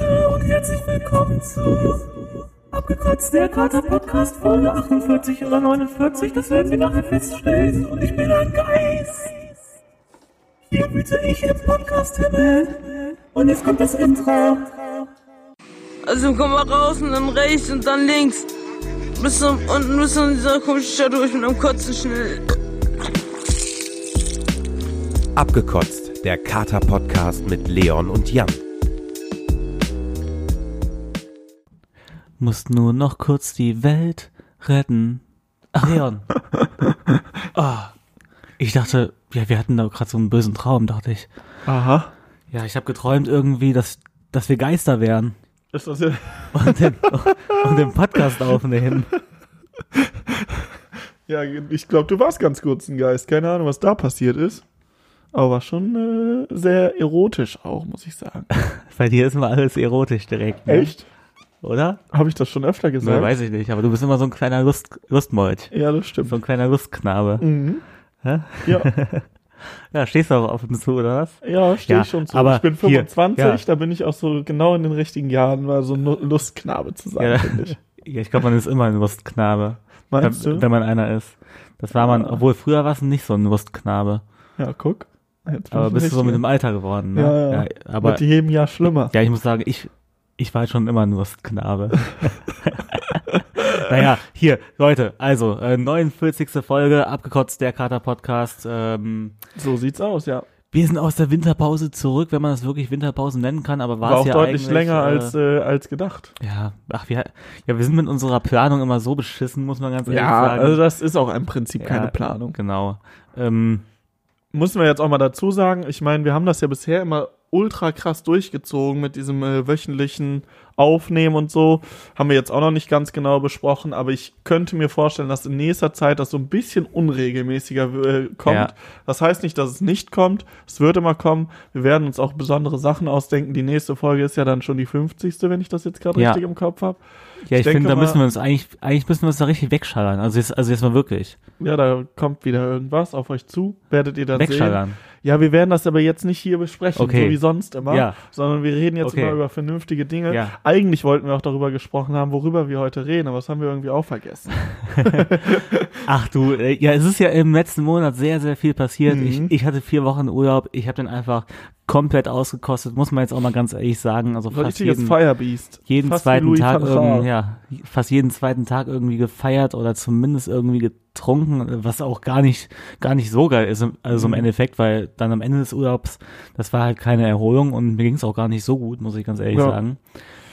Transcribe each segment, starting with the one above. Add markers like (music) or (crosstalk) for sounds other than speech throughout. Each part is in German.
Leute und herzlich willkommen zu Abgekotzt der Kater Podcast Folge 48 oder 49, das werden wir nachher feststellen. Und ich bin ein Geist. Hier bitte ich im Podcast Himmel. Und jetzt kommt das Intro. Also komm mal raus und dann rechts und dann links. Bis zum, unten bis zu dieser komischen Stadt durch mit einem Kotzen schnell. Abgekotzt, der Kater-Podcast mit Leon und Jan. Musst nur noch kurz die Welt retten. Ach, Leon. (laughs) Ah, ich dachte, ja, wir hatten da gerade so einen bösen Traum, dachte ich. Aha. Ja, ich habe geträumt irgendwie, dass, dass wir Geister wären Ist das ja. (laughs) und den, und den Podcast aufnehmen. Ja, ich glaube, du warst ganz kurz ein Geist. Keine Ahnung, was da passiert ist. Aber war schon äh, sehr erotisch auch, muss ich sagen. (laughs) Bei dir ist immer alles erotisch direkt. Ne? Echt? Oder? Habe ich das schon öfter Ne, gesagt? weiß ich nicht, aber du bist immer so ein kleiner Lust, Lustmolch. ja, das stimmt. So ein kleiner Lustknabe. Mhm. Ja, (laughs) Ja, stehst du auch auf und zu, oder was? ja stehe Ja, ich schon zu. aber ich bin hier, 25, ja. da bin ich auch so genau in den richtigen Jahren, mal so ein Lustknabe zu sein, Ja. finde ich. (laughs) Ja, ich glaube, man ist immer ein Lustknabe. Meinst wenn, du? wenn man einer ist. Das war man, obwohl früher war es nicht so ein Lustknabe. Ja, guck. Aber bist du so mit dem. Alter geworden, ne? Ja, ja. aber Mit jedem Jahr schlimmer. ja, ich muss sagen, ich, ich war schon immer ein Lustknabe. (laughs) naja, hier, Leute, also, äh, 49. Folge, abgekotzt der Kater Podcast. Ähm, So sieht's aus, ja. wir sind aus der Winterpause zurück, wenn man das wirklich Winterpause nennen kann, aber war, War es auch ja deutlich länger äh, als, äh, als gedacht. Ja, ach, wir, ja, wir sind mit unserer Planung immer so beschissen, muss man ganz ehrlich Ja, sagen. also das ist auch im Prinzip Ja, keine Planung. Genau. Ähm, Muss man jetzt auch mal dazu sagen, ich meine, wir haben das ja bisher immer ultra krass durchgezogen mit diesem äh, wöchentlichen Aufnehmen und so. Haben wir jetzt auch noch nicht ganz genau besprochen, aber ich könnte mir vorstellen, dass in nächster Zeit das so ein bisschen unregelmäßiger äh, kommt. Ja. Das heißt nicht, dass es nicht kommt. Es wird immer kommen. Wir werden uns auch besondere Sachen ausdenken. Die nächste Folge ist ja dann schon die 50. wenn ich das jetzt gerade Ja. richtig im Kopf habe. ja, ich, denke finde, da müssen wir uns eigentlich, eigentlich müssen wir uns da richtig wegschallern. Also jetzt, also jetzt mal wirklich. Ja, da kommt wieder irgendwas auf euch zu. Werdet ihr dann sehen. Wegschallern. Ja, wir werden das aber jetzt nicht hier besprechen, Okay. so wie sonst immer, Ja. sondern wir reden jetzt Okay. immer über vernünftige Dinge. Ja. Eigentlich wollten wir auch darüber gesprochen haben, worüber wir heute reden, aber das haben wir irgendwie auch vergessen. (laughs) Ach du, äh, ja, es ist ja im letzten Monat sehr, sehr viel passiert. Mhm. Ich, ich hatte vier Wochen Urlaub. Ich habe den einfach komplett ausgekostet, muss man jetzt auch mal ganz ehrlich sagen. Also fast jeden, Firebeast. jeden Fast zweiten Tag ja, fast jeden zweiten Tag irgendwie gefeiert oder zumindest irgendwie getrunken, was auch gar nicht, gar nicht so geil ist, also im Mhm. Endeffekt, weil dann am Ende des Urlaubs, das war halt keine Erholung und mir ging es auch gar nicht so gut, muss ich ganz ehrlich Ja. sagen.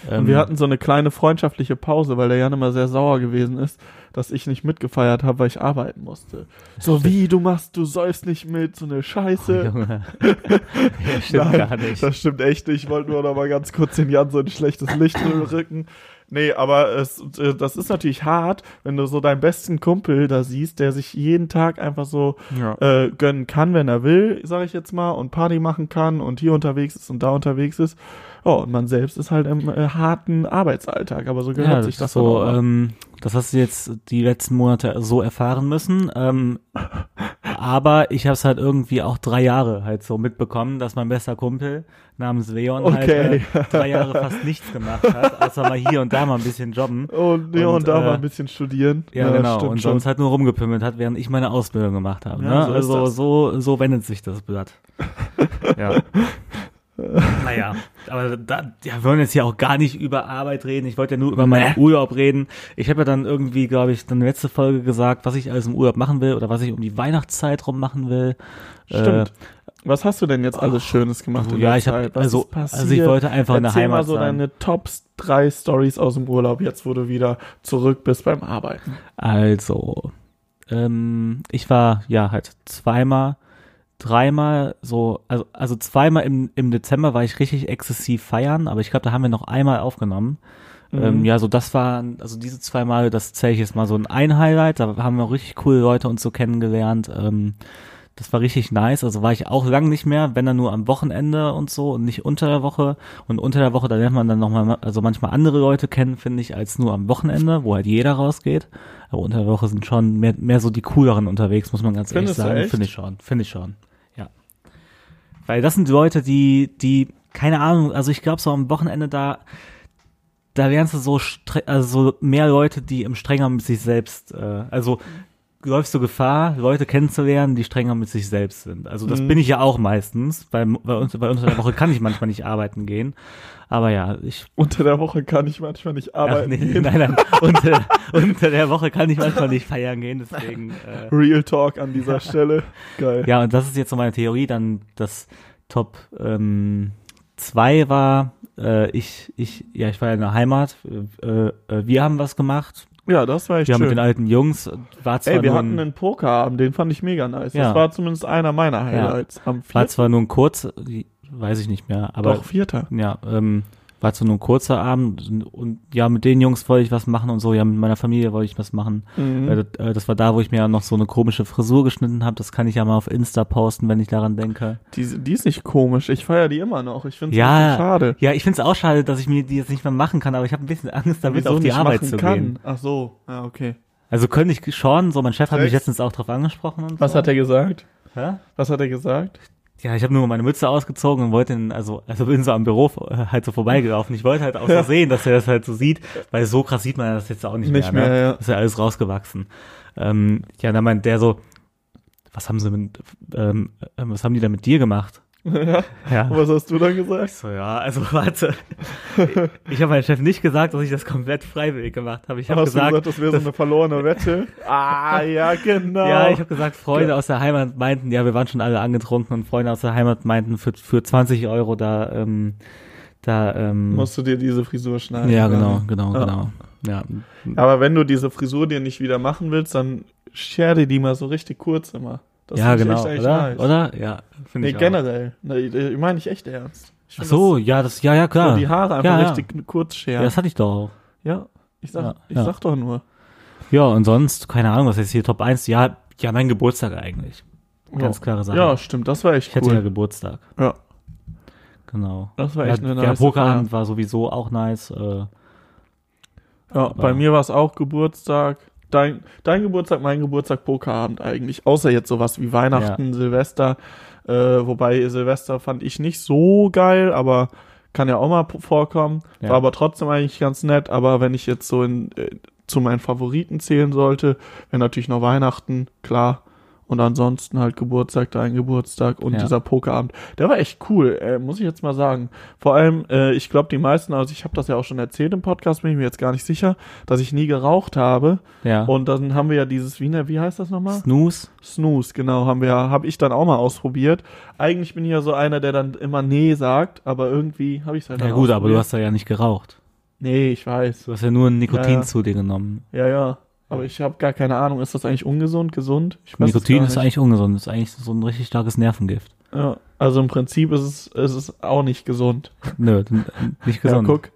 Und Ähm, wir hatten so eine kleine freundschaftliche Pause, weil der Jan immer sehr sauer gewesen ist, dass ich nicht mitgefeiert habe, weil ich arbeiten musste. So wie, du machst, du säufst nicht mit, so eine Scheiße. Junge. (laughs) ja, stimmt Nein, gar nicht. Das stimmt echt nicht. Ich wollte nur noch mal ganz kurz den Jan so ein schlechtes Licht rücken. Nee, aber es, äh, das ist natürlich hart, wenn du so deinen besten Kumpel da siehst, der sich jeden Tag einfach so Ja. äh, gönnen kann, wenn er will, sage ich jetzt mal, und Party machen kann und hier unterwegs ist und da unterwegs ist. Oh, und man selbst ist halt im äh, harten Arbeitsalltag, aber so gehört Ja, sich das so, ähm, das hast du jetzt die letzten Monate so erfahren müssen. Ähm, aber ich habe es halt irgendwie auch drei Jahre halt so mitbekommen, dass mein bester Kumpel namens Leon Okay. halt äh, drei Jahre fast nichts gemacht hat, außer mal hier und da mal ein bisschen jobben. (laughs) und, ja, und, und, da äh, mal ein bisschen studieren. Ja, genau. stimmt Und schon. sonst halt nur rumgepimmelt hat, während ich meine Ausbildung gemacht habe. Ja, ne? so also so so wendet sich das Blatt. (laughs) ja. Naja, (laughs) aber da, ja, wir wollen jetzt hier auch gar nicht über Arbeit reden. Ich wollte ja nur über meinen Urlaub reden. Ich habe ja dann irgendwie, glaube ich, dann letzte Folge gesagt, was ich alles im Urlaub machen will oder was ich um die Weihnachtszeit rum machen will. Stimmt. Was hast du denn jetzt alles Schönes gemacht? Äh, in ja, ich habe also, also ich wollte einfach in der Erzähl Heimat mal so sein. deine Top drei Stories aus dem Urlaub, jetzt wo du wieder zurück bist beim Arbeiten. Also, ähm, ich war ja halt zweimal, dreimal so, also, also zweimal im, im Dezember war ich richtig exzessiv feiern, aber ich glaube, da haben wir noch einmal aufgenommen. Mhm. Ähm, ja, so das war, also diese zwei Male, das zähle ich jetzt mal so ein ein Highlight, da haben wir auch richtig coole Leute uns so kennengelernt. Ähm, das war richtig nice. Also war ich auch lang nicht mehr, wenn dann nur am Wochenende und so und nicht unter der Woche. Und unter der Woche, da lernt man dann nochmal, also manchmal andere Leute kennen, finde ich, als nur am Wochenende, wo halt jeder rausgeht. Aber unter der Woche sind schon mehr, mehr so die cooleren unterwegs, muss man ganz Findest du ehrlich sagen. Finde ich schon, finde ich schon. Ja. Weil das sind Leute, die, die, keine Ahnung, also ich glaube so am Wochenende da, da wären es so, also so mehr Leute, die im strenger mit sich selbst, äh, also läufst du Gefahr, Leute kennenzulernen, die strenger mit sich selbst sind. Also das Mhm. bin ich ja auch meistens, weil bei uns, bei uns in der Woche kann ich manchmal nicht arbeiten gehen. Aber ja, ich Unter der Woche kann ich manchmal nicht Ach, arbeiten. nee, gehen. nein, nein, (laughs) unter, unter der Woche kann ich manchmal nicht feiern gehen, deswegen. Äh, Real Talk an dieser Stelle. Geil. ja, und das ist jetzt so meine Theorie. Dann das Top ähm, zwei war, äh, ich, ich, ja, ich war ja in der Heimat. Äh, äh, wir haben was gemacht. Ja, das war echt Wir haben mit schön. den alten Jungs, war zwar, Ey, wir hatten ein, einen Pokerabend, den fand ich mega nice. Ja. Das war zumindest einer meiner Highlights. Am war vierten, zwar nur ein kurz, weiß ich nicht mehr, aber doch, vierter. ja, ähm, war zwar nur ein kurzer Abend und, und ja, mit den Jungs wollte ich was machen und so, ja, mit meiner Familie wollte ich was machen. Mhm. Äh, das, äh, das war da, wo ich mir ja noch so eine komische Frisur geschnitten habe. Das kann ich ja mal auf Insta posten, wenn ich daran denke. Die, die ist nicht komisch. Ich feiere die immer noch. Ich finde es Ja, schade. Ja, ich finde es auch schade, dass ich mir die jetzt nicht mehr machen kann, aber ich habe ein bisschen Angst, damit Wieso auf die Arbeit zu kann. gehen. Ach so, ja, okay. Also könnte ich schon, so mein Chef hat mich letztens auch drauf angesprochen und Was so. hat er gesagt? Hä? Was hat er gesagt? Ja, ich habe nur meine Mütze ausgezogen und wollte, ihn, also, also bin so am Büro äh, halt so vorbeigelaufen. Ich wollte halt auch so sehen, dass er das halt so sieht, weil so krass sieht man das jetzt auch nicht, Nicht mehr. mehr, ne? ja. Ist ja alles rausgewachsen. Ähm, ja, dann meint der so, was haben sie mit, ähm, äh, was haben die da mit dir gemacht? Ja. Ja. Was hast du dann gesagt? So, ja, also warte. Ich habe meinem Chef nicht gesagt, dass ich das komplett freiwillig gemacht habe. Ich habe gesagt, gesagt, das wäre so eine verlorene Wette? ah, ja, genau. ja, ich habe gesagt, Freunde aus der Heimat meinten, ja, wir waren schon alle angetrunken und Freunde aus der Heimat meinten, für, für 20 Euro da, ähm, da, ähm, Musst du dir diese Frisur schneiden. ja, genau, genau, Ja. genau. Ja, Aber wenn du diese Frisur dir nicht wieder machen willst, dann scher dir die mal so richtig kurz immer. Das ja genau, echt oder? nice. Oder? Ja, finde Nee, ich auch. generell. Nee, ich meine ich echt ernst. Ich Ach so, ja, das, ja, ja, das, so klar. die Haare einfach Ja, ja. richtig kurz Ja, scheren. das hatte ich doch auch. Ja, ich sag, Ja, ich ja. sag doch nur. Ja, und sonst, keine Ahnung, was ist hier Top 1? Ja, ja, mein Geburtstag eigentlich. Ganz ja. klare Sache. Ja, stimmt, das war echt ich hatte ja cool. Geburtstag. Ja, Genau. das war Ja, echt eine der nice Pokerabend war sowieso auch nice. Äh, Ja, bei mir war es auch Geburtstag. Dein, dein Geburtstag, mein Geburtstag, Pokerabend eigentlich. Außer jetzt sowas wie Weihnachten, Silvester. Äh, wobei Silvester fand ich nicht so geil, aber kann ja auch mal vorkommen. Ja. War aber trotzdem eigentlich ganz nett. Aber wenn ich jetzt so in, äh, zu meinen Favoriten zählen sollte, wäre natürlich noch Weihnachten, klar. Und ansonsten halt Geburtstag, dein Geburtstag und Ja. dieser Pokerabend. Der war echt cool, äh, muss ich jetzt mal sagen. Vor allem, äh, ich glaube, die meisten, also ich habe das ja auch schon erzählt im Podcast, bin ich mir jetzt gar nicht sicher, dass ich nie geraucht habe. ja. Und dann haben wir ja dieses, wie, ne, wie heißt das nochmal? Snooze. Snooze, genau, haben wir, habe ich dann auch mal ausprobiert. Eigentlich bin ich ja so einer, der dann immer nee sagt, aber irgendwie habe ich es halt Ja gut, aber du hast da ja nicht geraucht. Nee, ich weiß. Du hast ja nur ein Nikotin Ja, ja. zu dir genommen. Ja, ja. Aber ich habe gar keine Ahnung, ist das eigentlich ungesund, gesund? Ich weiß Nikotin ist eigentlich ungesund. ist eigentlich so ein richtig starkes Nervengift. Ja, also im Prinzip ist es, ist es auch nicht gesund. Nö, nicht gesund. Ja, guck.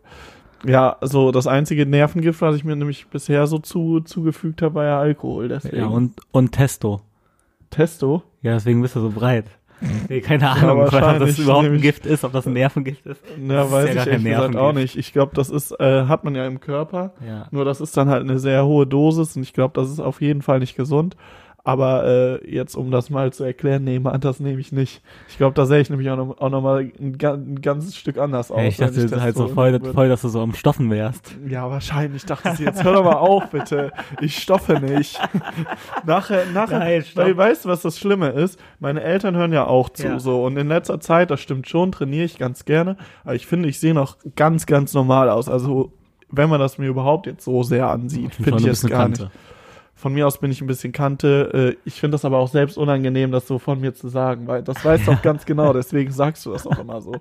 Ja, so das einzige Nervengift, was ich mir nämlich bisher so zu, zugefügt habe, war ja Alkohol. Deswegen. Ja, und, und Testo. Testo? Ja, deswegen bist du so breit. (laughs) Nee, keine Ahnung, ob wahrscheinlich, das überhaupt ein Gift ist, ob das ein Nervengift ist. Ja, ist weiß ja ich ehrlich gesagt auch nicht. Ich glaube, das ist, äh, hat man ja im Körper. Ja. Nur das ist dann halt eine sehr hohe Dosis und ich glaube, das ist auf jeden Fall nicht gesund. Aber äh, jetzt, um das mal zu erklären, nee, Mann, das nehme ich nicht. Ich glaube, da sehe ich nämlich auch noch, auch noch mal ein, ein ganzes Stück anders aus. Ja, ich dachte das halt so voll, voll, dass du so am Stoffen wärst. Ja, wahrscheinlich dachte sie, jetzt hör doch mal auf, bitte. Ich stoffe nicht. (laughs) nachher, nachher, Nein, weil, weißt du, was das Schlimme ist? Meine Eltern hören ja auch zu, Ja. so. Und in letzter Zeit, das stimmt schon, trainiere ich ganz gerne. Aber ich finde, ich sehe noch ganz, ganz normal aus. Also, wenn man das mir überhaupt jetzt so sehr ansieht, finde ich jetzt gar nicht. Von mir aus bin ich ein bisschen Kante. Äh, Ich finde das aber auch selbst unangenehm, das so von mir zu sagen, weil das weißt du auch (laughs) ganz genau, deswegen sagst du das auch immer so.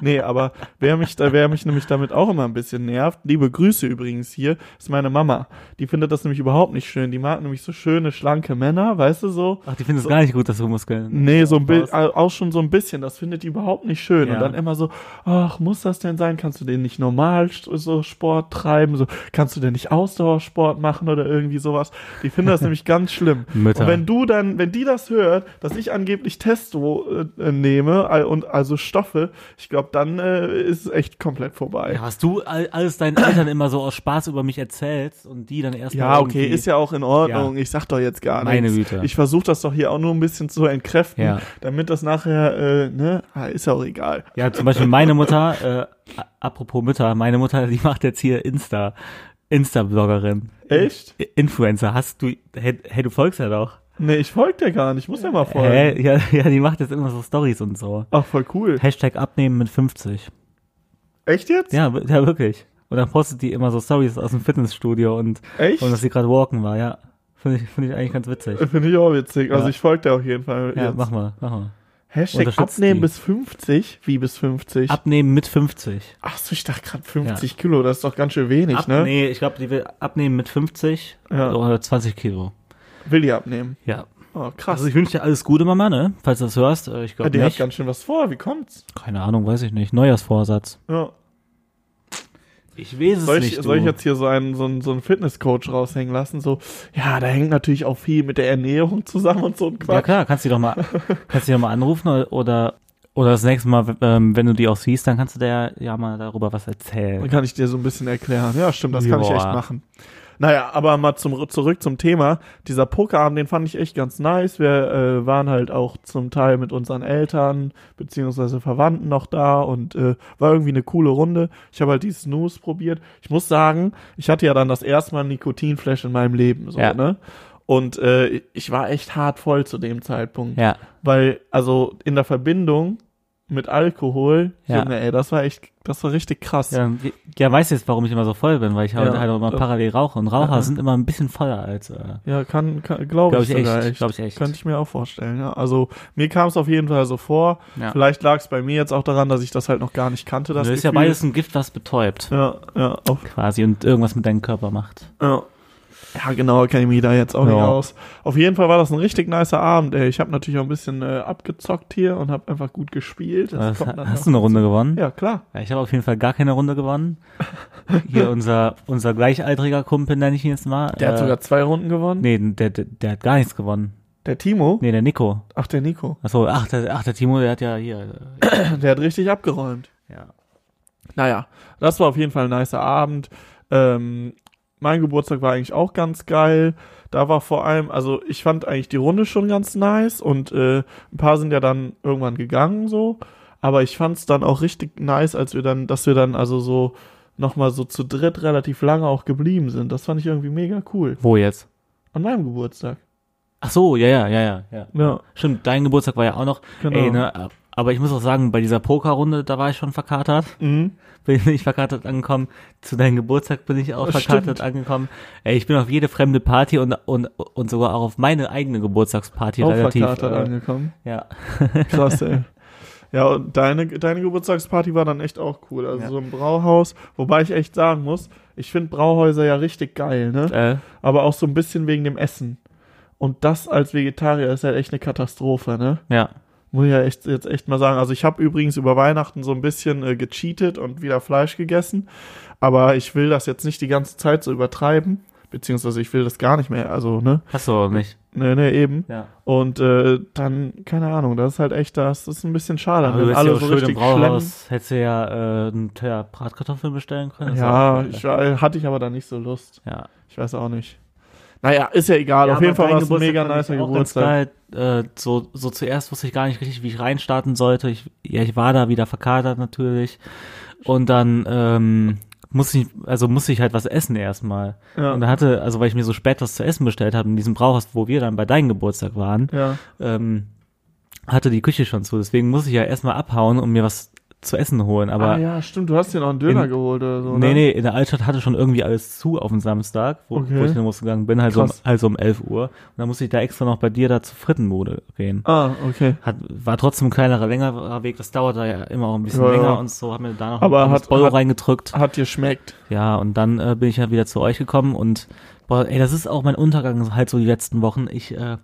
Nee, aber wer mich, da, wer mich nämlich damit auch immer ein bisschen nervt, liebe Grüße übrigens hier, ist meine Mama. Die findet das nämlich überhaupt nicht schön. Die mag nämlich so schöne, schlanke Männer, weißt du so? Ach, die finden es gar nicht gut, dass du Muskeln. Nee, so ein bisschen, auch schon so ein bisschen. Das findet die überhaupt nicht schön. Ja. Und dann immer so, ach, muss das denn sein? Kannst du denn nicht normal so Sport treiben? So, kannst du denn nicht Ausdauersport machen oder irgendwie sowas? Die Die finden das nämlich ganz schlimm. (laughs) Mütter. Und wenn du dann, wenn die das hört, dass ich angeblich Testo äh, nehme all- und also Stoffe, ich glaube, dann äh, ist es echt komplett vorbei. Ja, was du all, alles deinen Eltern immer so aus Spaß über mich erzählst und die dann erstmal. Ja, okay, ist ja auch in Ordnung. Ja. Ich sag doch jetzt gar Meine nichts. Güte. Ich versuche das doch hier auch nur ein bisschen zu entkräften, Ja. damit das nachher, äh, ne, ah, ist ja auch egal. Ja, zum Beispiel meine Mutter, äh, apropos Mütter, meine Mutter, die macht jetzt hier Insta, Insta-Bloggerin. Echt? Influencer, hast du, hey, hey, du folgst ja doch. Nee, ich folge dir gar nicht. Ich muss ja mal folgen. Hä? Ja, ja, die macht jetzt immer so Stories und so. Ach, voll cool. Hashtag abnehmen mit 50. Echt jetzt? Ja, ja, wirklich. Und dann postet die immer so Stories aus dem Fitnessstudio und, Echt? und dass sie gerade walken war, ja. Finde ich, finde ich eigentlich ganz witzig. Finde ich auch witzig. Also Ja. ich folge dir auf jeden Fall. Ja, jetzt. mach mal, mach mal. Hashtag abnehmen die. bis 50. Wie bis 50? Abnehmen mit 50. Ach so, ich dachte gerade 50 Kilo. Das ist doch ganz schön wenig, Ab, ne? Nee, ich glaube, die will abnehmen mit 50 Ja. oder 20 Kilo. Will die abnehmen. Ja. Oh, krass. Also ich wünsche dir alles Gute, Mama, ne? Falls du das hörst. Äh, Ich ja, glaube die hat nicht. ganz schön was vor. Wie kommt's? Keine Ahnung, weiß ich nicht. Neujahrsvorsatz. Ja. Ich weiß es Soll ich, nicht. soll ich jetzt hier so einen, so einen, so einen Fitnesscoach raushängen lassen? So, ja, da hängt natürlich auch viel mit der Ernährung zusammen und so ein Quatsch. Ja klar, kannst du doch mal, kannst du doch mal anrufen oder, oder das nächste Mal, ähm, wenn du die auch siehst, dann kannst du der ja mal darüber was erzählen. Dann kann ich dir so ein bisschen erklären. Ja, stimmt, das kann ich Joa. echt machen. Naja, aber mal zum, zurück zum Thema. Dieser Pokerabend, den fand ich echt ganz nice. Wir äh, waren halt auch zum Teil mit unseren Eltern beziehungsweise Verwandten noch da und äh, war irgendwie eine coole Runde. Ich habe halt die Snooze probiert. Ich muss sagen, ich hatte ja dann das erste Mal Nikotinflash in meinem Leben, so, Ja. ne? Und äh, ich war echt hart voll zu dem Zeitpunkt. Ja, Weil, also in der Verbindung mit Alkohol, Ja. Junge, ey, das war echt, das war richtig krass. ja, ja, weißt du jetzt, warum ich immer so voll bin, weil ich halt, Ja. halt auch immer parallel rauche und Raucher Ja. sind immer ein bisschen voller als, äh, Ja, kann, kann glaube Glaub ich, ich sogar echt, echt. glaub ich echt. Könnte ich mir auch vorstellen, ja. Also mir kam es auf jeden Fall so vor. ja. Vielleicht lag es bei mir jetzt auch daran, dass ich das halt noch gar nicht kannte. Das Das ist ja beides ein Gift, was betäubt, Ja, ja, auf, quasi, und irgendwas mit deinem Körper macht. ja. Ja, genau, kenne ich mich da jetzt auch nicht Ja. aus. Auf jeden Fall war das ein richtig nicer Abend, ey. Ich habe natürlich auch ein bisschen äh, abgezockt hier und habe einfach gut gespielt. Das dann hast du eine Runde gewonnen? Ja, klar. Ja, ich habe auf jeden Fall gar keine Runde gewonnen. Hier (laughs) unser, unser gleichaltriger Kumpel, nenne ich ihn jetzt mal. Der hat äh, sogar zwei Runden gewonnen. Nee, der, der, der hat gar nichts gewonnen. Der Timo? Nee, der Nico. Ach, der Nico. Achso, ach, der, ach, der Timo, der hat ja hier. Äh, (clears throat) Der hat richtig abgeräumt. ja. Naja, das war auf jeden Fall ein nicer Abend. Ähm, mein Geburtstag war eigentlich auch ganz geil. Da war vor allem, also ich fand eigentlich die Runde schon ganz nice und äh, ein paar sind ja dann irgendwann gegangen so. Aber ich fand es dann auch richtig nice, als wir dann, dass wir dann also so nochmal so zu dritt relativ lange auch geblieben sind. Das fand ich irgendwie mega cool. Wo jetzt? An meinem Geburtstag. Ach so, ja, ja, ja, ja, ja. Stimmt, dein Geburtstag war ja auch noch. genau. Ey, ne, aber ich muss auch sagen, bei dieser Pokerrunde, da war ich schon verkatert. mhm. Bin ich verkatert angekommen. Zu deinem Geburtstag bin ich auch verkatert stimmt. angekommen. Ey, ich bin auf jede fremde Party und, und, und sogar auch auf meine eigene Geburtstagsparty Auch relativ. verkatert Äh, angekommen. ja. (laughs) Krass, ey. Ja, und deine, deine Geburtstagsparty war dann echt auch cool. Also Ja. so ein Brauhaus, wobei ich echt sagen muss, ich finde Brauhäuser ja richtig geil, ne? Äh, Aber auch so ein bisschen wegen dem Essen. Und das als Vegetarier ist halt echt eine Katastrophe, ne? ja. Muss ich ja echt, jetzt echt mal sagen. Also ich habe übrigens über Weihnachten so ein bisschen äh, gecheatet und wieder Fleisch gegessen. Aber ich will das jetzt nicht die ganze Zeit so übertreiben. Beziehungsweise ich will das gar nicht mehr. Also, ne? Hast du auch nicht. Ne, ne, eben. Ja. Und äh, dann, keine Ahnung, das ist halt echt, das ist ein bisschen schade. Aber du alle ja so schön im richtig Brauhaus. Hättest du ja äh, einen Teller Bratkartoffeln bestellen können. Ja, ich, hatte ich aber da nicht so Lust. ja. Ich weiß auch nicht. Naja, ist ja egal. Auf jeden Fall war es ein mega nicer Geburtstag. Äh, so, so zuerst wusste ich gar nicht richtig, wie ich reinstarten sollte. Ich, ja, ich war da wieder verkatert natürlich. Und dann ähm, musste ich, also musste ich halt was essen erstmal. Ja. Und da hatte, also weil ich mir so spät was zu essen bestellt habe in diesem Brauhaus, wo wir dann bei deinem Geburtstag waren, ja. ähm, hatte die Küche schon zu. Deswegen musste ich ja erstmal abhauen und mir was zu essen holen. Aber ah ja, stimmt, du hast dir noch einen Döner in- geholt oder so, Nee, ne? nee, in der Altstadt hatte schon irgendwie alles zu auf dem Samstag, wo, Okay. wo ich dann losgegangen bin, halt so, um, halt so um 11 Uhr. Und dann musste ich da extra noch bei dir da zur Frittenbude gehen. Ah, okay. Hat, war trotzdem ein kleinerer, längerer Weg, das dauert da ja immer auch ein bisschen Ja, länger ja. und so, hab mir da noch Aber ein hat- Bolo hat- reingedrückt. Hat dir schmeckt. Ja, und dann äh, bin ich ja wieder zu euch gekommen und boah, ey, das ist auch mein Untergang halt so die letzten Wochen. Ich, äh,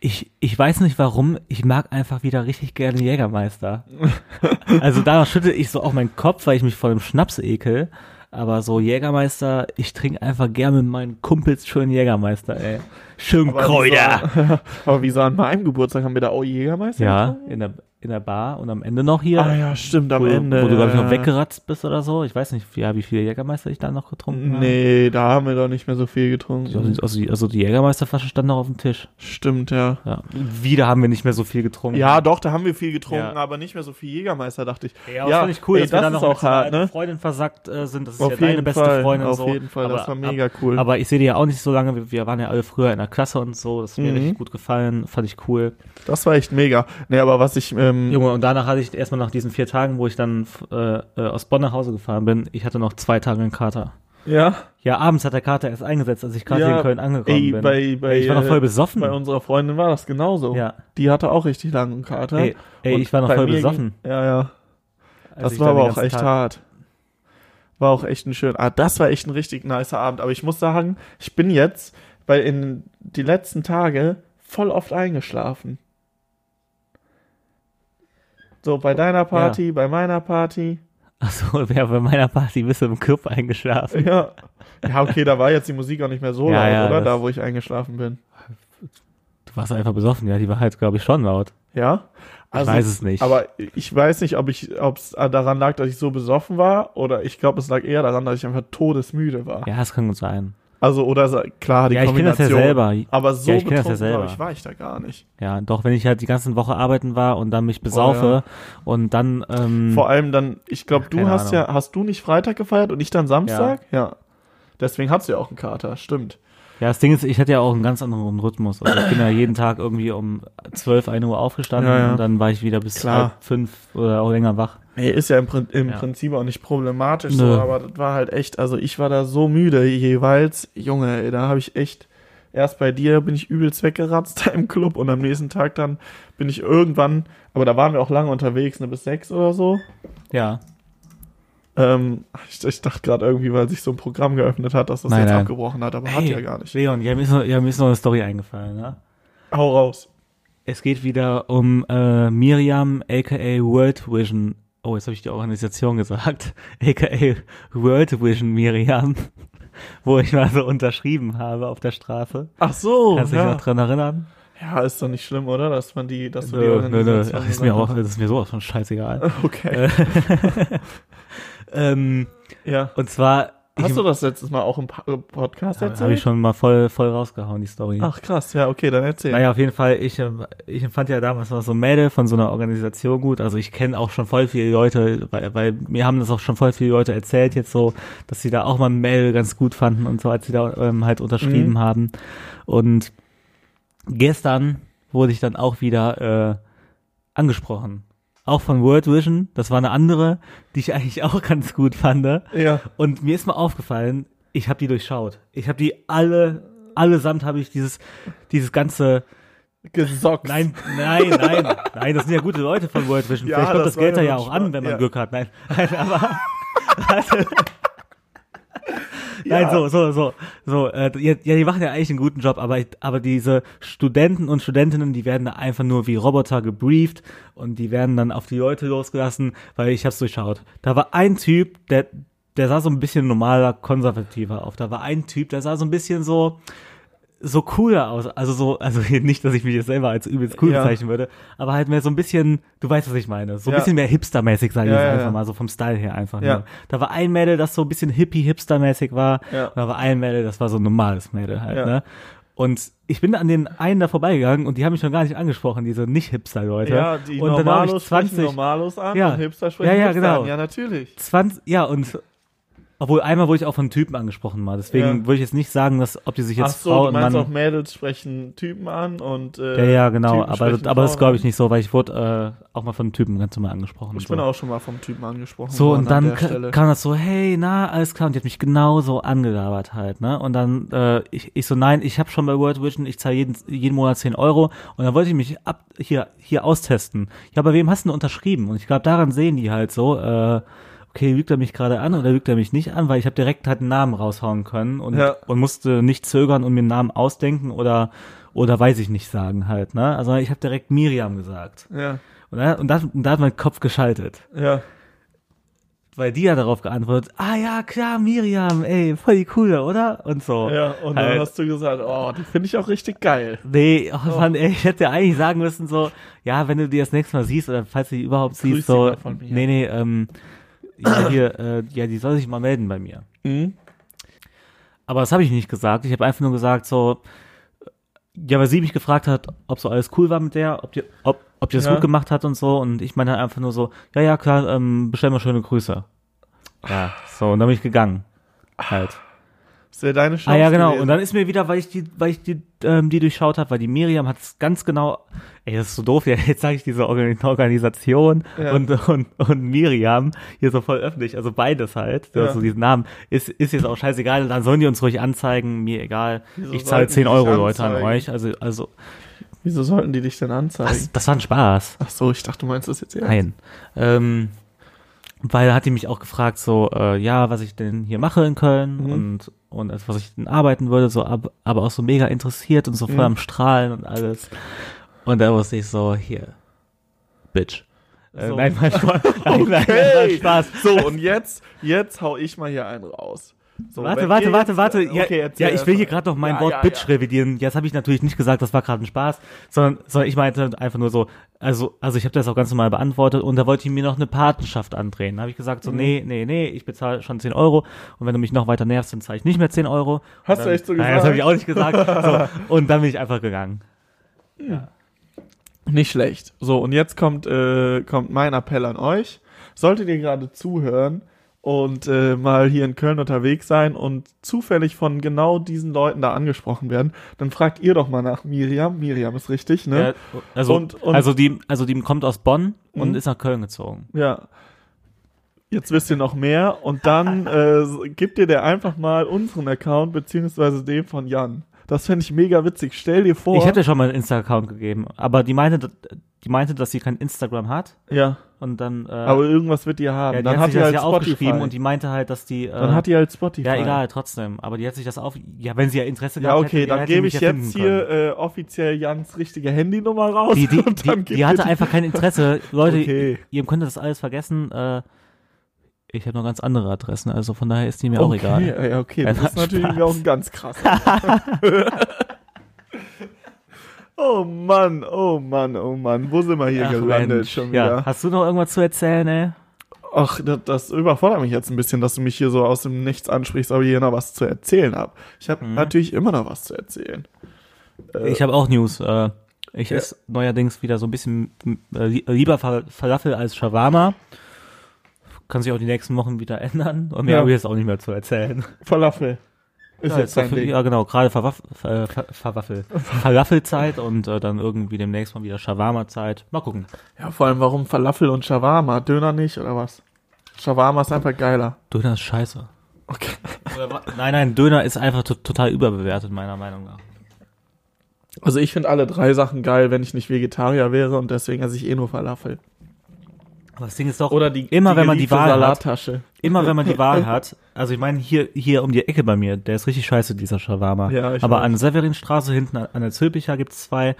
ich, ich weiß nicht warum, ich mag einfach wieder richtig gerne Jägermeister. (laughs) also da schüttel ich so auch meinen Kopf, weil ich mich vor dem Schnaps ekel. aber so Jägermeister, ich trinke einfach gerne mit meinen Kumpels schön Jägermeister, ey. Schön Aber Kräuter. wieso- (laughs) Aber wie so an meinem Geburtstag haben wir da auch Jägermeister? Ja, getrunken? in der, in der Bar und am Ende noch hier. Ah ja, stimmt, am wo, Ende. Wo du, glaube ich, noch weggeratzt bist oder so. Ich weiß nicht, ja, wie viele Jägermeister ich da noch getrunken habe. Nee, da haben wir doch nicht mehr so viel getrunken. Also, also, die- also die Jägermeisterflasche stand noch auf dem Tisch. Stimmt, ja. Ja. Wieder haben wir nicht mehr so viel getrunken. Ja, doch, da haben wir viel getrunken, Ja. aber nicht mehr so viel Jägermeister, dachte ich. Ja, das fand ich cool, ey, dass wir dann das noch auch hart, ne? Freundin versackt äh, sind. Das ist Auf ja deine beste Fall, Freundin. auf so. jeden Fall, das aber, war mega cool. Aber, ich sehe die ja auch nicht so lange. Wir, wir waren ja alle früher in der Klasse und so. Das hat mir Mhm. richtig gut gefallen. Fand ich cool. Das war echt mega. Nee, aber was ich, ähm, Junge, und danach hatte ich erstmal nach diesen vier Tagen, wo ich dann äh, äh, aus Bonn nach Hause gefahren bin, ich hatte noch zwei Tage einen Kater. ja, Ja, abends hat der Kater erst eingesetzt, als ich gerade Ja, in Köln angekommen ey, bin. bei, bei, ey, ich war noch äh, voll besoffen. Bei unserer Freundin war das genauso. ja. Die hatte auch richtig langen Kater. Ey, ey ich war noch voll besoffen. Ging, ja, ja. Das war aber auch echt Tag- hart. War auch echt ein schön. Ah, das war echt ein richtig nicer Abend. Aber ich muss sagen, ich bin jetzt, weil in die letzten Tage voll oft eingeschlafen. So, bei deiner Party, bei meiner Party. Achso, wer (laughs) bei meiner Party bist du im Club eingeschlafen. Ja. Ja, okay, da war jetzt die Musik auch nicht mehr so Ja, laut, ja, oder? Da, wo ich eingeschlafen bin. Du warst einfach besoffen, ja, die war halt, glaube ich, schon laut. Ja? Also, ich weiß es nicht. Aber ich weiß nicht, ob ich, ob es daran lag, dass ich so besoffen war, oder ich glaube, es lag eher daran, dass ich einfach todesmüde war. ja, es kann gut sein. Also, oder klar, die Ja, ich kenn das Kombination. ja selber. Aber so Ja, ich kenn das ja betrunken, selber. ich, war ich da gar nicht. Ja, doch, wenn ich halt die ganze Woche arbeiten war und dann mich besaufe und dann, ähm, Vor allem dann, ich glaube, du hast Ahnung. ja, hast du nicht Freitag gefeiert und ich dann Samstag? Ja. Deswegen hast du ja auch einen Kater, stimmt. Ja, das Ding ist, ich hatte ja auch einen ganz anderen Rhythmus. Also ich bin ja jeden Tag irgendwie um 12, 1 Uhr aufgestanden Ja, ja. und dann war ich wieder bis Klar. halb fünf oder auch länger wach. Nee, ist ja im, im Ja. Prinzip auch nicht problematisch Nö. so, aber das war halt echt, also ich war da so müde jeweils. Junge, ey, da habe ich echt, erst bei dir bin ich übelst weggeratzt da (laughs) im Club und am nächsten Tag dann bin ich irgendwann, aber da waren wir auch lange unterwegs, ne, bis sechs oder so. Ja. Ähm, ich, ich dachte gerade irgendwie, weil sich so ein Programm geöffnet hat, dass das Nein, jetzt nein. abgebrochen hat, aber hat Hey, ja gar nicht. Leon, ja, mir ist noch, ja, mir ist noch eine Story eingefallen, ne? Hau raus. Es geht wieder um äh, Miriam, aka World Vision. Oh, jetzt habe ich die Organisation gesagt. (laughs) aka World Vision Miriam. (laughs) Wo ich mal so unterschrieben habe auf der Straße. Ach so, Kannst du dich ja. noch dran erinnern? ja, ist doch nicht schlimm, oder? Dass man die, dass du die Nö, nö, nö. Organisation Ach, ist mir auch, ist mir sowas von scheißegal. (laughs) Okay, ähm, ja. und zwar, Hast ich, du das letztes Mal auch im Podcast habe erzählt? ich schon mal voll, voll rausgehauen, die Story. Ach krass, ja, okay, dann erzähl. Naja, auf jeden Fall, ich, ähm, ich empfand ja damals noch so ein Mädel von so einer Organisation gut. Also ich kenne auch schon voll viele Leute, weil, weil mir haben das auch schon voll viele Leute erzählt jetzt so, dass sie da auch mal ein Mädel ganz gut fanden und so, als sie da ähm, halt unterschrieben Mhm. haben. Und gestern wurde ich dann auch wieder äh, angesprochen. Auch von World Vision. Das war eine andere, die ich eigentlich auch ganz gut fand. Ja. Und mir ist mal aufgefallen, ich habe die durchschaut. Ich habe die alle, allesamt habe ich dieses, dieses ganze, Gesockt. nein, nein, nein, nein, das sind ja gute Leute von World Vision. Ja, Vielleicht kommt das das, Geld da ja ja auch an, wenn man Spaß, Glück hat. Nein, (laughs) nein aber, (laughs) (laughs) nein, so, so, so, so, äh, ja, ja, die machen ja eigentlich einen guten Job, aber, aber diese Studenten und Studentinnen, die werden da einfach nur wie Roboter gebrieft und die werden dann auf die Leute losgelassen, weil ich hab's durchschaut. Da war ein Typ, der, der sah so ein bisschen normaler, konservativer auf. Da war ein Typ, der sah so ein bisschen so, so cooler aus. Also so, also (laughs) nicht, dass ich mich jetzt selber als übelst cool Ja. bezeichnen würde, aber halt mehr so ein bisschen, du weißt, was ich meine, so ein Ja. bisschen mehr hipstermäßig, sage ich Ja, jetzt einfach mal, so vom Style her einfach Ja. nur. Da war ein Mädel, das so ein bisschen hippie-hipstermäßig war, Ja. und da war ein Mädel, das war so ein normales Mädel halt, ne? Und ich bin an den einen da vorbeigegangen und die haben mich schon gar nicht angesprochen, diese nicht-Hipster-Leute. Ja, die und dann Normalos ich sprechen 20, Normalos an Ja. Hipster sprechen Ja, ja, genau. an. Ja, natürlich. 20, ja, und obwohl einmal wurde ich auch von Typen angesprochen mal, deswegen Ja. würde ich jetzt nicht sagen, dass, ob die sich Ach jetzt so, Frau du und meinst Mann auch Mädels sprechen Typen an und äh, Ja, ja, genau. Typen Aber, sprechen aber das glaube ich nicht so, weil ich wurde äh, auch mal von Typen ganz normal angesprochen. Ich so. bin auch schon mal vom Typen angesprochen so, und an dann ka- kam das so, hey, na, alles klar. Und die hat mich genauso angelabert halt, ne? Und dann, äh, ich, ich so, nein, ich habe schon bei World Vision, ich zahle jeden, jeden Monat 10 Euro. Und dann wollte ich mich ab hier, hier austesten. Ja, bei wem hast du denn unterschrieben? Und ich glaube, daran sehen die halt so, äh, okay, lügt er mich gerade an oder lügt er mich nicht an, weil ich habe direkt halt einen Namen raushauen können und, Ja. und musste nicht zögern und mir einen Namen ausdenken oder oder weiß ich nicht sagen halt, ne? Also ich habe direkt Miriam gesagt. Ja, Und da, und da, und da hat mein Kopf geschaltet. ja. weil die hat darauf geantwortet, ah ja, klar, Miriam, ey, voll die coole, oder? Und so. Ja, und dann Halt. hast du gesagt, oh, die finde ich auch richtig geil. Nee, oh, Mann, ey, ich hätte ja eigentlich sagen müssen, so, ja, wenn du die das nächste Mal siehst, oder falls du die überhaupt Grüß siehst, sie so, mal von mir. nee, nee, ähm, ja, hier, äh, ja, die soll sich mal melden bei mir. Mhm. Aber das habe ich nicht gesagt. Ich habe einfach nur gesagt, so, ja, weil sie mich gefragt hat, ob so alles cool war mit der, ob die, ob, ob die das Ja. gut gemacht hat und so. Und ich meine einfach nur so, ja, ja, klar, ähm, bestell mal schöne Grüße. Ja, so, und dann bin ich gegangen. Halt. Das wäre deine Chance. Ah ja, genau. gewesen. Und dann ist mir wieder, weil ich die, weil ich die, ähm, die durchschaut habe, weil die Miriam hat es ganz genau, ey, das ist so doof, ja, (laughs) jetzt sage ich diese Organ Organisation Ja. und, und, und Miriam hier so voll öffentlich, also beides halt, Ja. also diesen Namen, ist, ist jetzt auch scheißegal, dann sollen die uns ruhig anzeigen, mir egal. Wieso ich zahle sollten 10 die Euro, Leute, an euch, also, also, Wieso sollten die dich denn anzeigen? das, das war ein Spaß. Ach so, ich dachte, du meinst das jetzt ernst. Nein. Ähm, weil hat die mich auch gefragt, so, äh, ja, was ich denn hier mache in Köln Mhm. und, und als was ich denn arbeiten würde, so, ab, aber auch so mega interessiert und so voll Mhm. am Strahlen und alles. Und da wusste ich so, hier, Bitch. Äh, So. nein, mein Spaß. (laughs) Nein, nein, nein, Okay. Spaß. So, und jetzt, jetzt hau ich mal hier einen raus. So, warte, warte, warte, jetzt- warte. Ja, Okay, ja ich will hier gerade noch mein Ja, Wort ja, Bitch ja. revidieren. Jetzt habe ich natürlich nicht gesagt, das war gerade ein Spaß, sondern, sondern ich meinte einfach nur so, also, also ich habe das auch ganz normal beantwortet und da wollte ich mir noch eine Patenschaft andrehen. Da habe ich gesagt Mhm. so, nee, nee, nee, ich bezahle schon 10 Euro und wenn du mich noch weiter nervst, dann zahle ich nicht mehr 10 Euro. Hast du dann, Nein, echt so das gesagt? habe ich auch nicht gesagt. (laughs) so, und dann bin ich einfach gegangen. Nicht schlecht. So, und jetzt kommt, äh, kommt mein Appell an euch. Solltet ihr gerade zuhören und äh, mal hier in Köln unterwegs sein und zufällig von genau diesen Leuten da angesprochen werden, dann fragt ihr doch mal nach Miriam. Miriam ist richtig, ne? Ja, also, Und- und- also die, also die kommt aus Bonn und Mhm. ist nach Köln gezogen. Ja. Jetzt wisst ihr noch mehr und dann äh, gebt ihr der einfach mal unseren Account beziehungsweise den von Jan. Das fände ich mega witzig. Stell dir vor. Ich hätte schon mal einen Insta-Account gegeben, aber die meinte, dass- die meinte, dass sie kein Instagram hat ja, und dann, äh, aber irgendwas wird die haben. Ja, die dann hat hat sich die das halt ja Spotify. aufgeschrieben und die meinte halt, dass die. Äh, dann hat die halt Spotify. ja, egal, trotzdem. Aber die hat sich das auf. Ja, wenn sie ja Interesse Ja, okay, hätte, dann gebe ich ja jetzt hier äh, offiziell Jans richtige Handynummer raus. Die, die, (laughs) die, die ihr hatte einfach kein Interesse. Leute, Okay. ihr könnt das alles vergessen. Äh, ich habe noch ganz andere Adressen, also von daher ist die mir auch okay, egal. Ja, okay, das ist natürlich auch ein ganz krass. (laughs) oh Mann, oh Mann, oh Mann. Wo sind wir hier Ach, gelandet Mensch. schon wieder? Ja, hast du noch irgendwas zu erzählen, ey? Ach, das, das überfordert mich jetzt ein bisschen, dass du mich hier so aus dem Nichts ansprichst, aber ich hier noch was zu erzählen habe. Ich habe natürlich immer noch was zu erzählen. Äh, Ich habe auch News. Äh, ich Ja. esse neuerdings wieder so ein bisschen äh, li- lieber Fal- Falafel als Shawarma. Kann sich auch die nächsten Wochen wieder ändern. Und mehr Ja. habe ich jetzt auch nicht mehr zu erzählen. Falafel. Ist ja, jetzt dein dafür- Ding. ja, genau, gerade Verwaff Ver Verwaffel. Falafelzeit und äh, dann irgendwie demnächst mal wieder Shawarma-Zeit. Mal gucken. Ja, vor allem warum Falafel und Shawarma? Döner nicht oder was? Shawarma ist einfach geiler. Döner ist scheiße. Okay. Oder nein, nein, Döner ist einfach to total überbewertet, meiner Meinung nach. Also ich finde alle drei Sachen geil, wenn ich nicht Vegetarier wäre und deswegen esse ich eh nur Falafel. Aber das Ding ist doch, Oder die immer die wenn man die Wahl hat, Salattasche. immer wenn man die Wahl (laughs) hat, also ich meine, hier, hier um die Ecke bei mir, der ist richtig scheiße, dieser Shawarma. Ja, ich Aber weiß. an Severinstraße hinten an der Zülpicher gibt's zwei,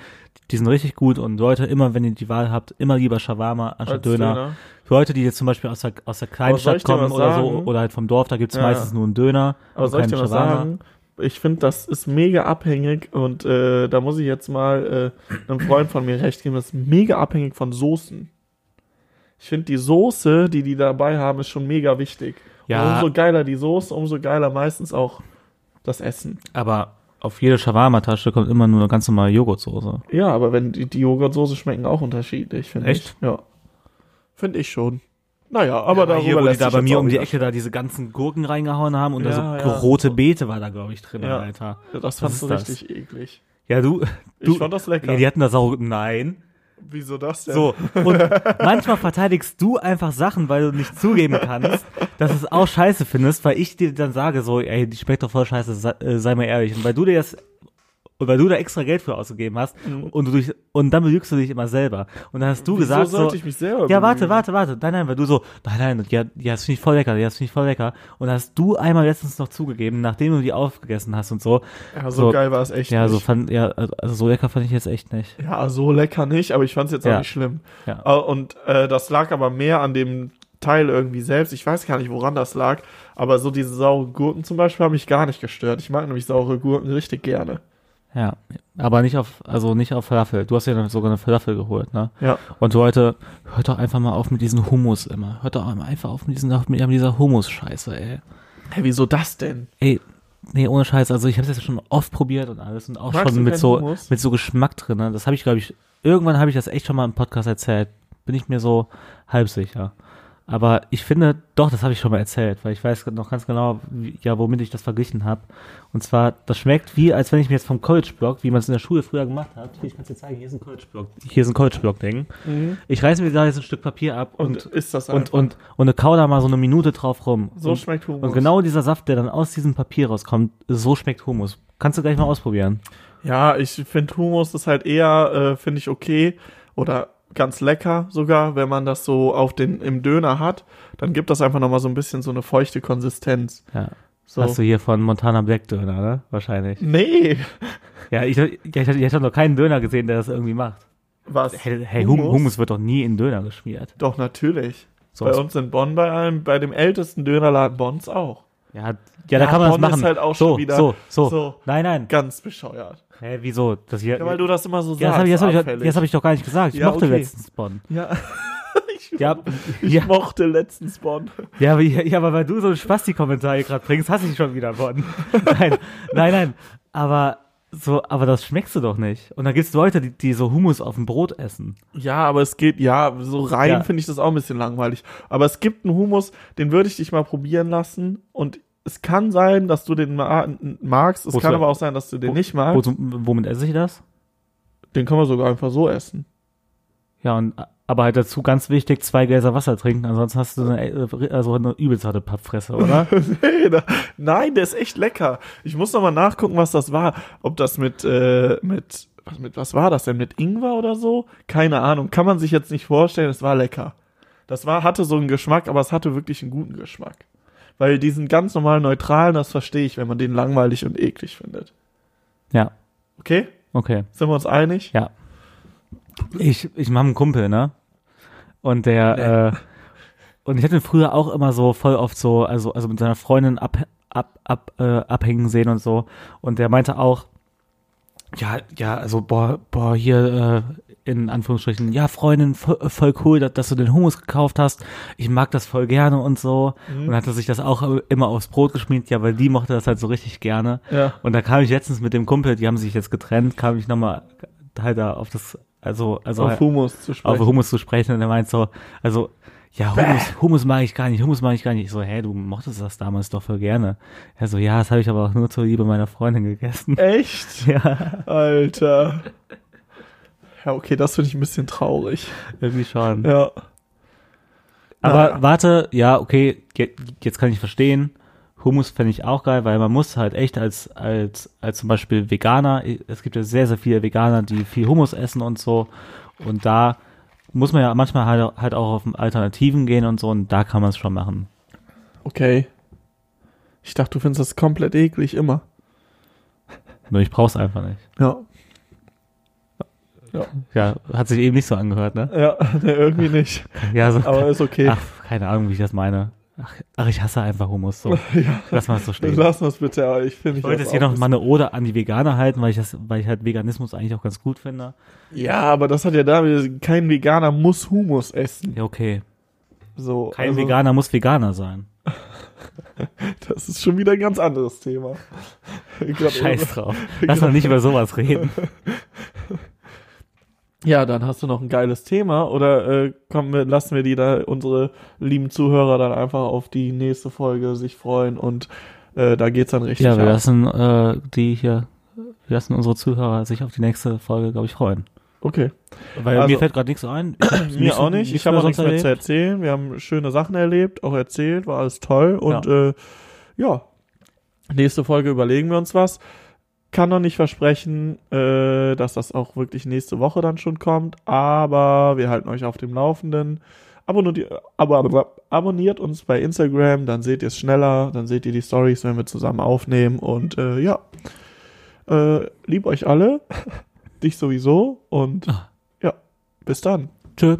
die sind richtig gut und Leute, immer wenn ihr die Wahl habt, immer lieber Shawarma anstatt Als Döner. Döner. Für Leute, die jetzt zum Beispiel aus der, aus der Kleinstadt kommen was oder so, sagen? oder halt vom Dorf, da gibt's Ja. meistens nur einen Döner. Aber soll ich dir was Shawarma. sagen? Ich finde, das ist mega abhängig und äh, da muss ich jetzt mal äh, einem Freund von mir recht geben, das ist mega abhängig von Soßen. Ich finde, die Soße, die die dabei haben, ist schon mega wichtig. Ja. Und umso geiler die Soße, umso geiler meistens auch das Essen. Aber auf jede Shawarma-Tasche kommt immer nur eine ganz normale Joghurtsoße. Ja, aber wenn die, die Joghurtsoße schmecken auch unterschiedlich, finde ich. Echt? Ja. Finde ich schon. Naja, aber darüber hier, wo die lässt da sich bei mir um die Ecke da diese ganzen Gurken reingehauen haben und da Ja, so ja. rote Beete war da, glaube ich, drin, Ja. Alter. Ja, das fandst du richtig eklig. Ja, du, Ich du, fand das lecker. ja, die hatten das auch, nein. Wieso das denn? So, und manchmal verteidigst du einfach Sachen, weil du nicht zugeben kannst, dass du es auch scheiße findest, weil ich dir dann sage so, ey, die schmeckt doch voll scheiße, sei, äh, sei mal ehrlich. Und weil du dir das, und weil du da extra Geld für ausgegeben hast und du durch, und dann belügst du dich immer selber. Und dann hast du Mhm. Wieso gesagt sollte so, ich mich selber ja, warte, warte, warte, nein, nein, weil du so, nein, nein, ja, ja, das finde ich voll lecker, ja, das finde ich voll lecker. Und dann hast du einmal letztens noch zugegeben, nachdem du die aufgegessen hast und so. Ja, so, So, geil war es echt Ja, so nicht. fand, ja, also so lecker fand ich jetzt echt nicht. Ja, so lecker nicht, aber ich fand es jetzt auch Ja. nicht schlimm. Ja. Und äh, das lag aber mehr an dem Teil irgendwie selbst. Ich weiß gar nicht, woran das lag, aber so diese sauren Gurken zum Beispiel haben mich gar nicht gestört. Ich mag nämlich saure Gurken richtig gerne. Ja, aber nicht auf, also nicht auf Falafel. Du hast ja sogar eine Falafel geholt, ne? Ja. Und Leute, hört doch einfach mal auf mit diesem Hummus immer. Hört doch einfach auf mit, diesen, mit dieser Hummus-Scheiße, ey. Hä, wieso das denn? Ey, nee, ohne Scheiß. Also ich habe es jetzt schon oft probiert und alles und auch Magst schon mit so Hummus? mit so Geschmack drin. Ne? Das habe ich, glaube ich, irgendwann habe ich das echt schon mal im Podcast erzählt. Bin ich mir so halb sicher. Aber ich finde, doch, das habe ich schon mal erzählt, weil ich weiß noch ganz genau, wie, ja, womit ich das verglichen habe. Und zwar, das schmeckt wie, als wenn ich mir jetzt vom College-Block, wie man es in der Schule früher gemacht hat, hier, ich kann es dir zeigen, hier ist ein College-Block, hier ist ein College-Block-Ding. Ich reiße mir da jetzt ein Stück Papier ab Und, und, ist das und, einfach? und, und, und kau da mal so eine Minute drauf rum. so und, schmeckt Hummus. und genau dieser Saft, der dann aus diesem Papier rauskommt, so schmeckt Hummus. Kannst du gleich mal ausprobieren. Ja, ich finde Hummus ist halt eher, äh, finde ich okay oder ganz lecker sogar, wenn man das so auf den im Döner hat, dann gibt das einfach nochmal so ein bisschen so eine feuchte Konsistenz. Ja. So. Hast du hier von Montana Black Döner, ne? Wahrscheinlich. Nee, Ja, ich, ich, ich, ich habe noch keinen Döner gesehen, der das irgendwie macht. was? Hey, hey Hummus? Hummus wird doch nie in Döner geschmiert. Doch natürlich. So, bei uns in Bonn bei einem, bei dem ältesten Dönerladen Bonns auch. Ja, ja, da Ja, kann man das Bonn ist machen. halt auch so, schon wieder so, so, so. Nein, nein. Ganz bescheuert. Hä, wieso? Das hier, Ja, weil du das immer so ja, das sagst. habe ich, das hab ich, das hab ich doch gar nicht gesagt. Ich Ja, mochte okay. letztens Bonn. Ja. (laughs) ich Ja, (laughs) ich ja, mochte letztens Bonn. ja, aber, ja, aber weil du so einen Spasti-Kommentar hier gerade bringst, hasse ich schon wieder Bonn. (laughs) nein, nein, nein. Aber so, aber das schmeckst du doch nicht. Und da gibt's Leute, die, die so Hummus auf dem Brot essen. Ja, aber es geht, ja, so rein Ja. finde ich das auch ein bisschen langweilig. Aber es gibt einen Hummus, den würde ich dich mal probieren lassen. Und es kann sein, dass du den ma magst. Es Wozu? kann aber auch sein, dass du den Wo- nicht magst. Wo, womit esse ich das? Den können wir sogar einfach so essen. Ja, und aber halt dazu ganz wichtig, zwei Gläser Wasser trinken, ansonsten hast du eine, äh, also eine übelst harte Pappfresse, oder? (laughs) Nein, der ist echt lecker. Ich muss noch mal nachgucken, was das war. Ob das mit, äh, mit, was, mit, was war das denn? Mit Ingwer oder so? Keine Ahnung. Kann man sich jetzt nicht vorstellen. Es war lecker. Das war, hatte so einen Geschmack, aber es hatte wirklich einen guten Geschmack. Weil diesen ganz normalen neutralen, das verstehe ich, wenn man den langweilig und eklig findet. ja, Okay? okay. Sind wir uns einig? Ja. Ich, ich mache einen Kumpel, ne? Und der, äh, und ich hatte ihn früher auch immer so voll oft so, also, also mit seiner Freundin ab, ab, ab, äh, abhängen sehen und so. Und der meinte auch, ja, ja, also, boah, boah, hier, äh, in Anführungsstrichen, ja, Freundin, voll, voll cool, dass, dass du den Hummus gekauft hast. Ich mag das voll gerne und so. Und hatte sich das auch immer aufs Brot geschmiert, ja, weil die mochte das halt so richtig gerne. Ja. Und da kam ich letztens mit dem Kumpel, die haben sich jetzt getrennt, kam ich nochmal halt da auf das, also, also Auf Hummus zu auf sprechen. Hummus zu sprechen und er meint so, also, ja, Hummus, Hummus mag ich gar nicht, Hummus mag ich gar nicht. Ich so, hä, du mochtest das damals doch voll gerne. Er so, ja, das habe ich aber auch nur zur Liebe meiner Freundin gegessen. Echt? (laughs) ja, Alter. Ja, okay, das finde ich ein bisschen traurig. irgendwie schon. Ja. Aber Naja. warte, ja, okay, je- jetzt kann ich verstehen. Hummus fände ich auch geil, weil man muss halt echt als, als, als zum Beispiel Veganer, es gibt ja sehr, sehr viele Veganer, die viel Hummus essen und so. Und da muss man ja manchmal halt, halt auch auf Alternativen gehen und so und da kann man es schon machen. Okay. Ich dachte, du findest das komplett eklig immer. Nur ich brauch's einfach nicht. Ja. Ja, hat sich eben nicht so angehört, ne? Ja, (laughs) nee, irgendwie nicht. Ja, so. Aber ist okay. Ach, keine Ahnung, wie ich das meine. Ach, ach ich hasse einfach Hummus so. (laughs) ja. Lass mal so stehen. (laughs) Lass uns bitte, aber ich finde Ich wollte jetzt hier noch mal eine Ode an die Veganer halten, weil ich das, weil ich halt Veganismus eigentlich auch ganz gut finde. Ja, aber das hat ja damit, kein Veganer muss Humus essen. Ja, okay. So, Kein also, Veganer muss Veganer sein. Das ist schon wieder ein ganz anderes Thema. Gerade Scheiß drauf. Lass mal nicht über sowas reden. Ja, dann hast du noch ein geiles Thema oder äh, kommen wir, lassen wir die da, unsere lieben Zuhörer dann einfach auf die nächste Folge sich freuen und äh, da geht's dann richtig Ja, wir ab. lassen äh, die hier, wir lassen unsere Zuhörer sich auf die nächste Folge, glaube ich, freuen. Okay. Weil Also- mir fällt gerade nichts ein. (clears throat) Mir auch nicht. Ich habe auch nichts mehr erlebt. zu erzählen. Wir haben schöne Sachen erlebt, auch erzählt, war alles toll. Und ja, äh, ja. nächste Folge überlegen wir uns was. Kann noch nicht versprechen, äh, dass das auch wirklich nächste Woche dann schon kommt, aber wir halten euch auf dem Laufenden. Abonniert, aber, abonniert uns bei Instagram, dann seht ihr es schneller, dann seht ihr die Stories, wenn wir zusammen aufnehmen. Und äh, ja, äh, lieb euch alle, (laughs) dich sowieso und Ah. ja, bis dann. Tschö.